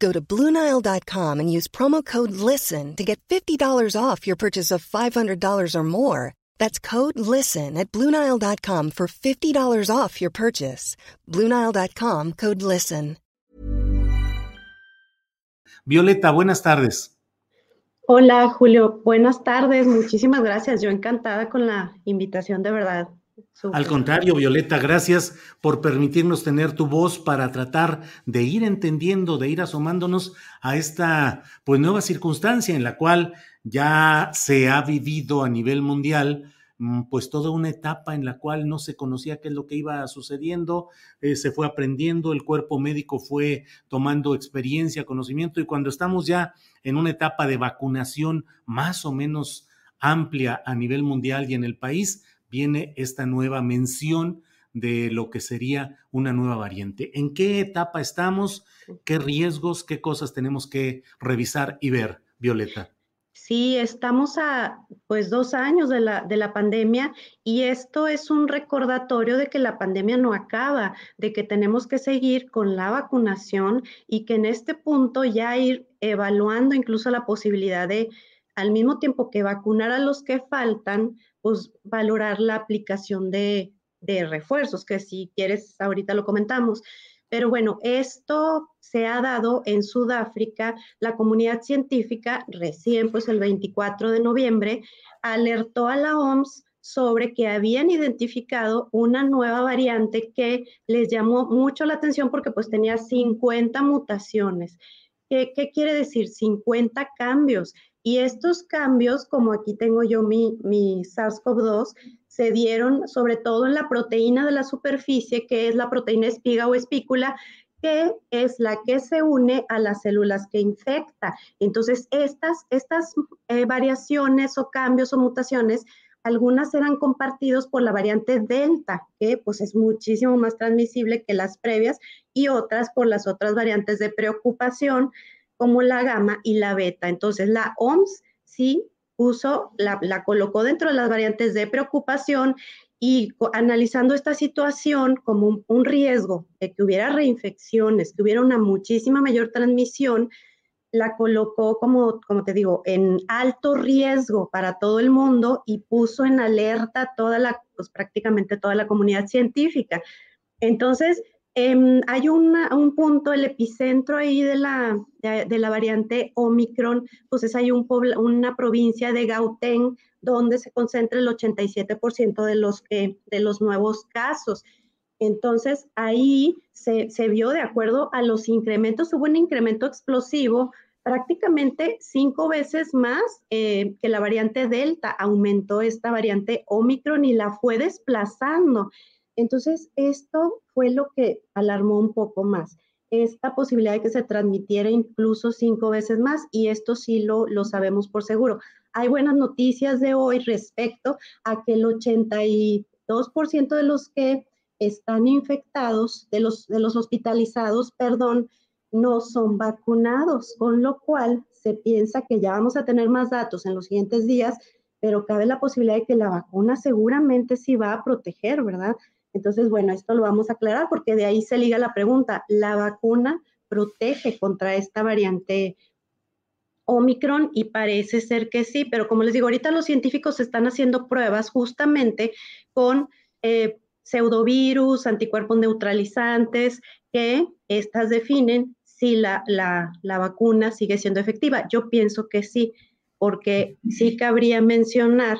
Go to Bluenile.com and use promo code LISTEN to get $50 off your purchase of $500 or more. That's code LISTEN at Bluenile.com for $50 off your purchase. Bluenile.com code LISTEN. Violeta, buenas tardes. Hola, Julio. Buenas tardes. Muchísimas gracias. Yo encantada con la invitación, de verdad. Al contrario, Violeta, gracias por permitirnos tener tu voz para tratar de ir entendiendo, de ir asomándonos a esta pues nueva circunstancia en la cual ya se ha vivido a nivel mundial mm, pues toda una etapa en la cual no se conocía qué es lo que iba sucediendo, eh, se fue aprendiendo, el cuerpo médico fue tomando experiencia, conocimiento y cuando estamos ya en una etapa de vacunación más o menos amplia a nivel mundial y en el país, viene esta nueva mención de lo que sería una nueva variante. ¿En qué etapa estamos? ¿Qué riesgos, qué cosas tenemos que revisar y ver, Violeta? Sí, estamos a pues dos años de la, de la pandemia y esto es un recordatorio de que la pandemia no acaba, de que tenemos que seguir con la vacunación y que en este punto ya ir evaluando incluso la posibilidad de, al mismo tiempo que vacunar a los que faltan, pues valorar la aplicación de, refuerzos, que si quieres, ahorita lo comentamos. Pero bueno, esto se ha dado en Sudáfrica. La comunidad científica recién, pues el 24 de noviembre, alertó a la OMS sobre que habían identificado una nueva variante que les llamó mucho la atención porque pues tenía 50 mutaciones. ¿Qué, qué quiere decir? 50 cambios. Y estos cambios, como aquí tengo yo mi, mi SARS-CoV-2, se dieron sobre todo en la proteína de la superficie, que es la proteína espiga o espícula, que es la que se une a las células que infecta. Entonces, estas, estas eh, variaciones o cambios o mutaciones, algunas eran compartidos por la variante Delta, que pues es muchísimo más transmisible que las previas, y otras por las otras variantes de preocupación, como la gamma y la beta. Entonces, la OMS sí puso, la, colocó dentro de las variantes de preocupación y analizando esta situación como un, riesgo de que hubiera reinfecciones, que hubiera una muchísima mayor transmisión, la colocó como, como te digo, en alto riesgo para todo el mundo y puso en alerta toda la, pues prácticamente toda la comunidad científica. Entonces, Em, hay un punto, el epicentro ahí de la, de, la variante Omicron, pues hay un una provincia de Gauteng donde se concentra el 87% de los, de los nuevos casos. Entonces, ahí se, se, vio de acuerdo a los incrementos, hubo un incremento explosivo, prácticamente cinco veces más eh, que la variante Delta, aumentó esta variante Omicron y la fue desplazando. Entonces, esto fue lo que alarmó un poco más, esta posibilidad de que se transmitiera incluso cinco veces más, y esto sí lo, lo sabemos por seguro. Hay buenas noticias de hoy respecto a que el 82% de los que están infectados, de los, de los hospitalizados, perdón, no son vacunados, con lo cual se piensa que ya vamos a tener más datos en los siguientes días, pero cabe la posibilidad de que la vacuna seguramente sí va a proteger, ¿verdad? Entonces, bueno, esto lo vamos a aclarar porque de ahí se liga la pregunta. ¿La vacuna protege contra esta variante Omicron? Y parece ser que sí, pero como les digo, ahorita los científicos están haciendo pruebas justamente con pseudovirus, anticuerpos neutralizantes, que estas definen si la, la, la vacuna sigue siendo efectiva. Yo pienso que sí, porque sí cabría mencionar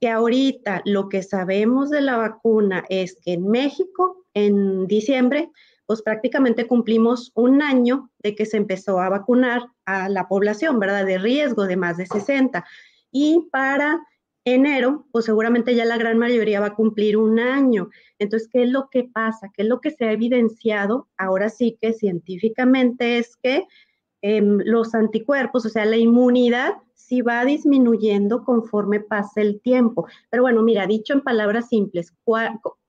que ahorita lo que sabemos de la vacuna es que en México, en diciembre, pues prácticamente cumplimos un año de que se empezó a vacunar a la población, ¿verdad? De riesgo de más de 60. Y para enero, pues seguramente ya la gran mayoría va a cumplir un año. Entonces, ¿qué es lo que pasa? ¿Qué es lo que se ha evidenciado ahora sí que científicamente es que em, los anticuerpos, o sea, la inmunidad, sí va disminuyendo conforme pasa el tiempo. Pero bueno, mira, dicho en palabras simples,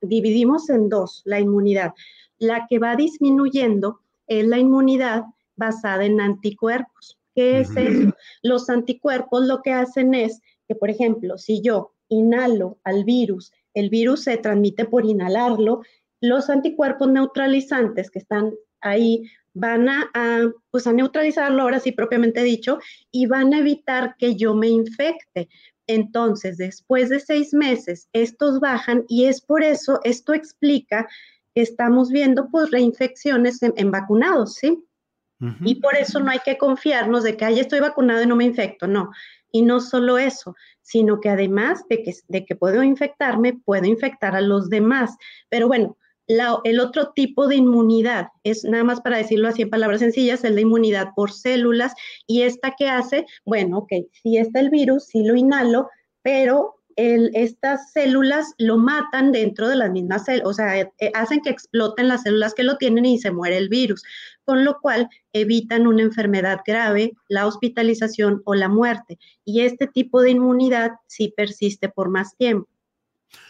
dividimos en dos la inmunidad. La que va disminuyendo es la inmunidad basada en anticuerpos. ¿Qué es eso? Los anticuerpos lo que hacen es que, por ejemplo, si yo inhalo al virus, el virus se transmite por inhalarlo, los anticuerpos neutralizantes que están ahí van a, pues a neutralizarlo, ahora sí propiamente dicho, y van a evitar que yo me infecte. Entonces, después de seis meses, estos bajan y es por eso, esto explica estamos viendo pues reinfecciones en, vacunados, ¿sí? Y por eso no hay que confiarnos de que, ay, estoy vacunado y no me infecto, no. Y no solo eso, sino que además de que, de que puedo infectarme, puedo infectar a los demás. Pero bueno, el otro tipo de inmunidad es, nada más para decirlo así en palabras sencillas, es la inmunidad por células. Y esta que hace, bueno, ok, si está el virus, sí lo inhalo, pero estas células lo matan dentro de las mismas células, o sea, eh, hacen que exploten las células que lo tienen y se muere el virus, con lo cual evitan una enfermedad grave, la hospitalización o la muerte. Y este tipo de inmunidad sí persiste por más tiempo.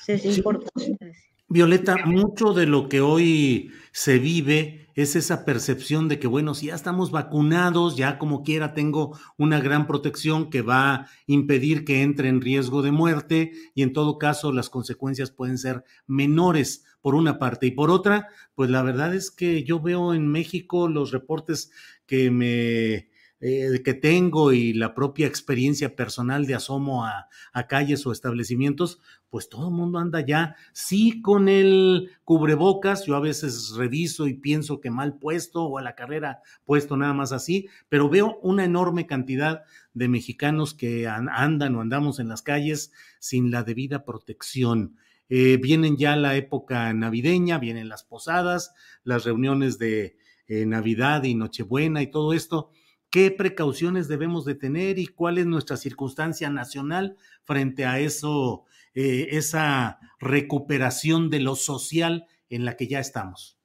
es importante decir. Violeta, mucho de lo que hoy se vive es esa percepción de que, bueno, si ya estamos vacunados, ya como quiera tengo una gran protección que va a impedir que entre en riesgo de muerte y en todo caso las consecuencias pueden ser menores por una parte. Y por otra, pues la verdad es que yo veo en México los reportes que me eh, que tengo y la propia experiencia personal de asomo a, a calles o establecimientos, pues todo el mundo anda ya, sí con el cubrebocas, yo a veces reviso y pienso que mal puesto o a la carrera puesto nada más así, pero veo una enorme cantidad de mexicanos que andan o andamos en las calles sin la debida protección. Eh, vienen ya la época navideña, vienen las posadas, las reuniones de eh, Navidad y Nochebuena y todo esto qué precauciones debemos de tener y cuál es nuestra circunstancia nacional frente a eso, eh, esa recuperación de lo social en la que ya estamos.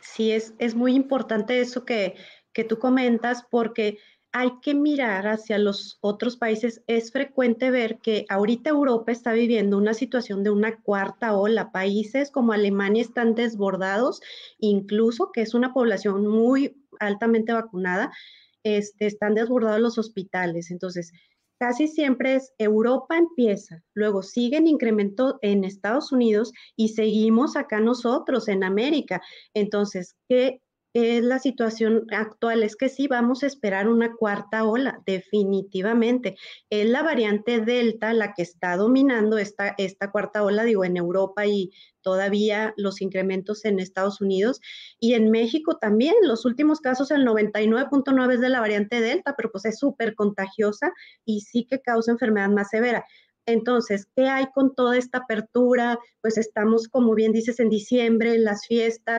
Sí, es, es muy importante eso que, que tú comentas porque hay que mirar hacia los otros países. Es frecuente ver que ahorita Europa está viviendo una situación de una cuarta ola. Países como Alemania están desbordados, incluso que es una población muy altamente vacunada, este, están desbordados los hospitales. Entonces, casi siempre es Europa empieza, luego sigue en incremento en Estados Unidos y seguimos acá nosotros en América. Entonces, ¿qué, es la situación actual, es que sí vamos a esperar una cuarta ola, definitivamente. Es la variante Delta la que está dominando esta, esta cuarta ola, digo, en Europa y todavía los incrementos en Estados Unidos y en México también. Los últimos casos, el 99.9 es de la variante Delta, pero pues es súper contagiosa y sí que causa enfermedad más severa. Entonces, ¿qué hay con toda esta apertura? Pues estamos, como bien dices, en diciembre, en las fiestas.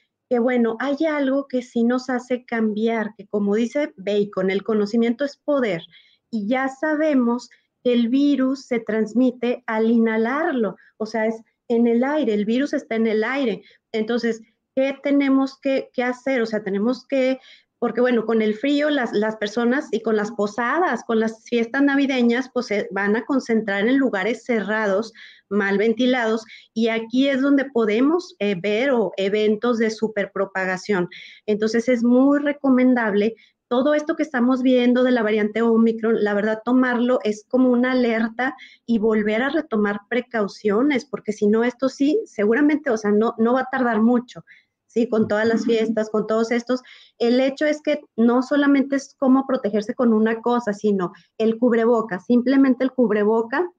Que bueno, hay algo que sí nos hace cambiar, que como dice Bacon, el conocimiento es poder y ya sabemos que el virus se transmite al inhalarlo, o sea, es en el aire, el virus está en el aire. Entonces, ¿qué tenemos que, hacer? O sea, tenemos que porque bueno, con el frío las, las, personas y con las posadas, con las fiestas navideñas, pues se van a concentrar en lugares cerrados, mal ventilados, y aquí es donde podemos eh, ver o eventos de superpropagación. Entonces es muy recomendable todo esto que estamos viendo de la variante Omicron, la verdad, tomarlo es como una alerta y volver a retomar precauciones, porque si no, esto sí, seguramente, o sea, no, no va a tardar mucho. ¿Sí? Con todas las fiestas, con todos estos. El hecho es que no solamente es cómo protegerse con una cosa, sino el cubreboca, simplemente el cubreboca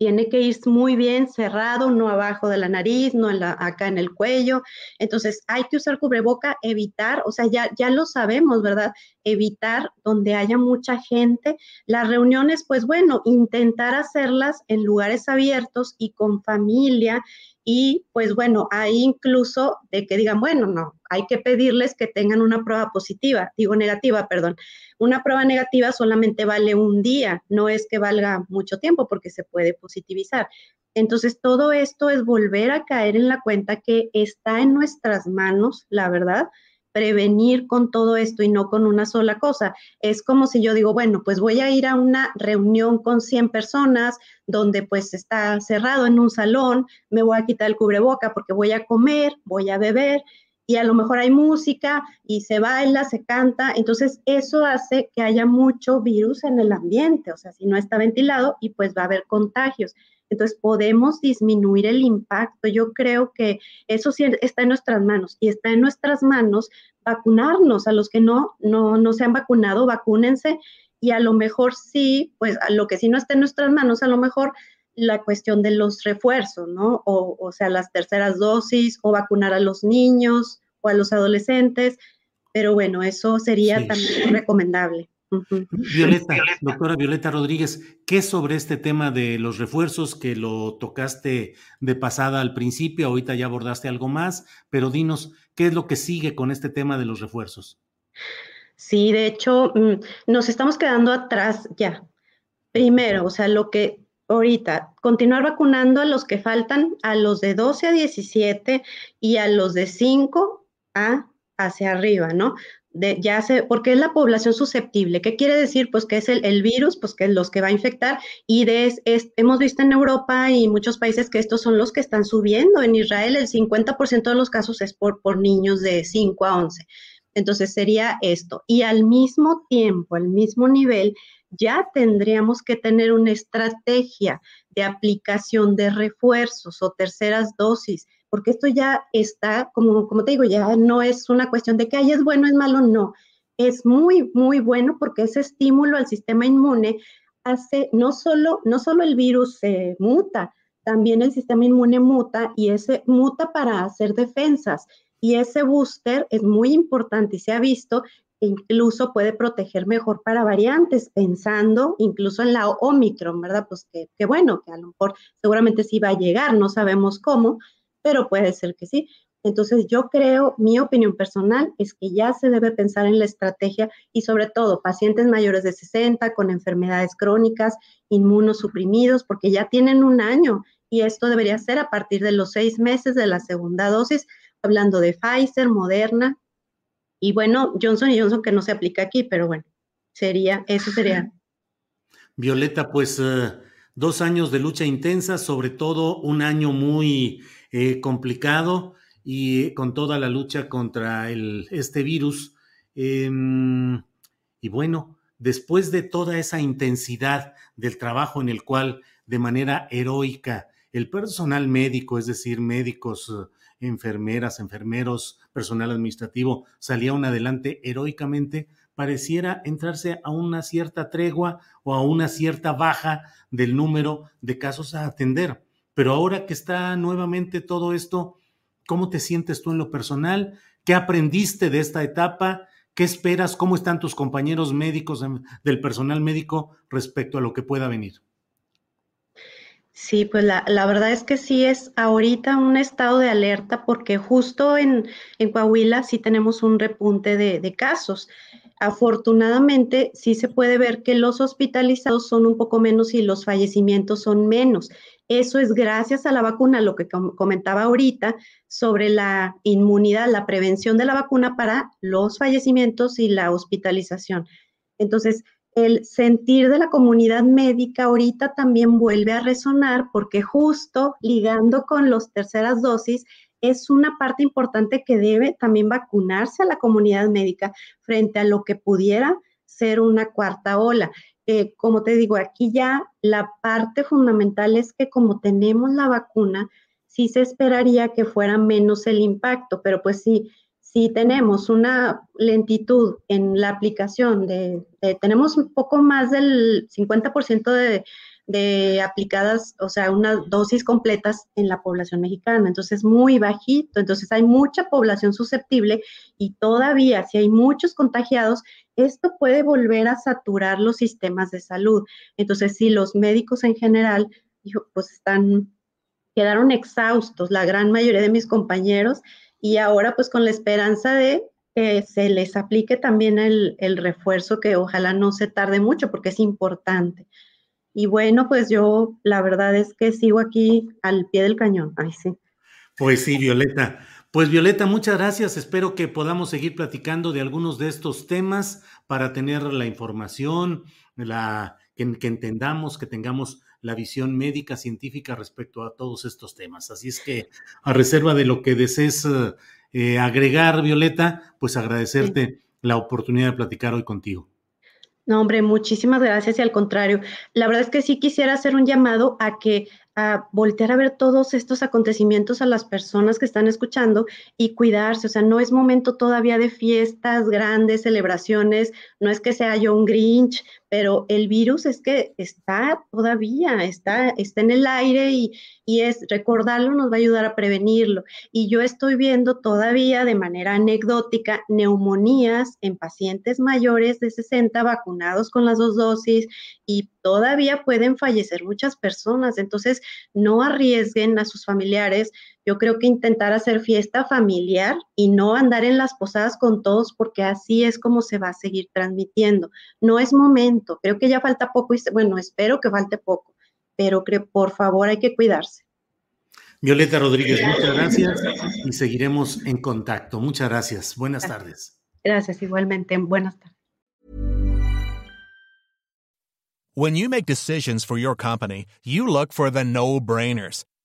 tiene que ir muy bien cerrado, no abajo de la nariz, no en la, acá en el cuello. Entonces hay que usar cubreboca, evitar, o sea, ya, ya lo sabemos, ¿verdad? Evitar donde haya mucha gente. Las reuniones, pues bueno, intentar hacerlas en lugares abiertos y con familia y pues bueno, hay incluso de que digan, bueno, no, hay que pedirles que tengan una prueba positiva, digo negativa, perdón. Una prueba negativa solamente vale un día, no es que valga mucho tiempo porque se puede positivizar. Entonces, todo esto es volver a caer en la cuenta que está en nuestras manos, la verdad, prevenir con todo esto y no con una sola cosa. Es como si yo digo, bueno, pues voy a ir a una reunión con 100 personas donde pues está cerrado en un salón, me voy a quitar el cubreboca porque voy a comer, voy a beber y a lo mejor hay música y se baila, se canta, entonces eso hace que haya mucho virus en el ambiente, o sea, si no está ventilado y pues va a haber contagios. Entonces podemos disminuir el impacto. Yo creo que eso sí está en nuestras manos y está en nuestras manos vacunarnos. A los que no, no, no se han vacunado, vacúnense y a lo mejor sí, pues a lo que sí no está en nuestras manos, a lo mejor la cuestión de los refuerzos, ¿no? O, o sea, las terceras dosis o vacunar a los niños o a los adolescentes. Pero bueno, eso sería también recomendable. Violeta, doctora Violeta Rodríguez, ¿qué sobre este tema de los refuerzos que lo tocaste de pasada al principio? Ahorita ya abordaste algo más, pero dinos, ¿qué es lo que sigue con este tema de los refuerzos? Sí, de hecho, mm, nos estamos quedando atrás ya. Primero, o sea, lo que ahorita, continuar vacunando a los que faltan, a los de 12 a 17 y a los de 5 a hacia arriba, ¿no? Ya se, porque es la población susceptible. ¿Qué quiere decir? Pues que es el, virus, pues que es los que va a infectar. Y de, hemos visto en Europa y muchos países que estos son los que están subiendo. En Israel el 50% de los casos es por, por niños de 5 a 11. Entonces sería esto. Y al mismo tiempo, al mismo nivel, ya tendríamos que tener una estrategia de aplicación de refuerzos o terceras dosis porque esto ya está, como, como te digo, ya no es una cuestión de que ay, es bueno, es malo, no. Es muy, muy bueno porque ese estímulo al sistema inmune hace, no solo, no solo el virus se muta, también el sistema inmune muta y ese muta para hacer defensas. Y ese booster es muy importante y se ha visto que incluso puede proteger mejor para variantes, pensando incluso en la Omicron, ¿verdad? Pues que, que bueno, que a lo mejor seguramente sí va a llegar, no sabemos cómo, pero puede ser que sí. Entonces yo creo, mi opinión personal es que ya se debe pensar en la estrategia y sobre todo pacientes mayores de 60 con enfermedades crónicas, inmunosuprimidos, porque ya tienen un año y esto debería ser a partir de los seis meses de la segunda dosis, hablando de Pfizer, Moderna y bueno, Johnson Johnson que no se aplica aquí, pero bueno, sería, eso sería. Violeta, pues eh, dos años de lucha intensa, sobre todo un año muy eh, complicado y con toda la lucha contra este virus. Em, y bueno, después de toda esa intensidad del trabajo en el cual de manera heroica el personal médico, es decir, médicos, enfermeras, enfermeros, personal administrativo, salían adelante heroicamente, pareciera entrarse a una cierta tregua o a una cierta baja del número de casos a atender. Pero ahora que está nuevamente todo esto, ¿cómo te sientes tú en lo personal? ¿Qué aprendiste de esta etapa? ¿Qué esperas? ¿Cómo están tus compañeros médicos del personal médico respecto a lo que pueda venir? Sí, pues la, verdad es que sí es ahorita un estado de alerta porque justo en, Coahuila sí tenemos un repunte de, casos. Afortunadamente sí se puede ver que los hospitalizados son un poco menos y los fallecimientos son menos. Eso es gracias a la vacuna, lo que comentaba ahorita sobre la inmunidad, la prevención de la vacuna para los fallecimientos y la hospitalización. Entonces, el sentir de la comunidad médica ahorita también vuelve a resonar porque justo ligando con las terceras dosis es una parte importante que debe también vacunarse a la comunidad médica frente a lo que pudiera ser una cuarta ola. Eh, como te digo, aquí ya la parte fundamental es que como tenemos la vacuna, sí se esperaría que fuera menos el impacto, pero pues sí, si tenemos una lentitud en la aplicación tenemos un poco más del 50% de, de aplicadas, o sea, unas dosis completas en la población mexicana. Entonces, muy bajito. Entonces, hay mucha población susceptible y todavía, si hay muchos contagiados, esto puede volver a saturar los sistemas de salud. Entonces, si los médicos en general, pues están, quedaron exhaustos, la gran mayoría de mis compañeros, y ahora pues con la esperanza de que se les aplique también el, refuerzo que ojalá no se tarde mucho porque es importante. Y bueno, pues yo la verdad es que sigo aquí al pie del cañón. Ay, sí. Pues sí, Violeta. Pues Violeta, muchas gracias. Espero que podamos seguir platicando de algunos de estos temas para tener la información, la, que, que entendamos, que tengamos la visión médica científica respecto a todos estos temas. Así es que, a reserva de lo que desees eh, agregar, Violeta, pues agradecerte la oportunidad de platicar hoy contigo. No, hombre, muchísimas gracias y al contrario, la verdad es que sí quisiera hacer un llamado a que a voltear a ver todos estos acontecimientos a las personas que están escuchando y cuidarse. O sea, no es momento todavía de fiestas grandes, celebraciones, no es que sea yo un Grinch, pero el virus es que está todavía, está, está en el aire y, y es recordarlo nos va a ayudar a prevenirlo. Y yo estoy viendo todavía de manera anecdótica neumonías en pacientes mayores de 60 vacunados con las dos dosis y todavía pueden fallecer muchas personas. Entonces, no arriesguen a sus familiares. Yo creo que intentar hacer fiesta familiar y no andar en las posadas con todos porque así es como se va a seguir transmitiendo. No es momento, creo que ya falta poco y bueno, espero que falte poco, pero creo, por favor hay que cuidarse. Violeta Rodríguez, muchas gracias y seguiremos en contacto. Muchas gracias. Buenas tardes. Gracias, igualmente. Buenas tardes. When you make decisions for your company, you look for the no-brainers.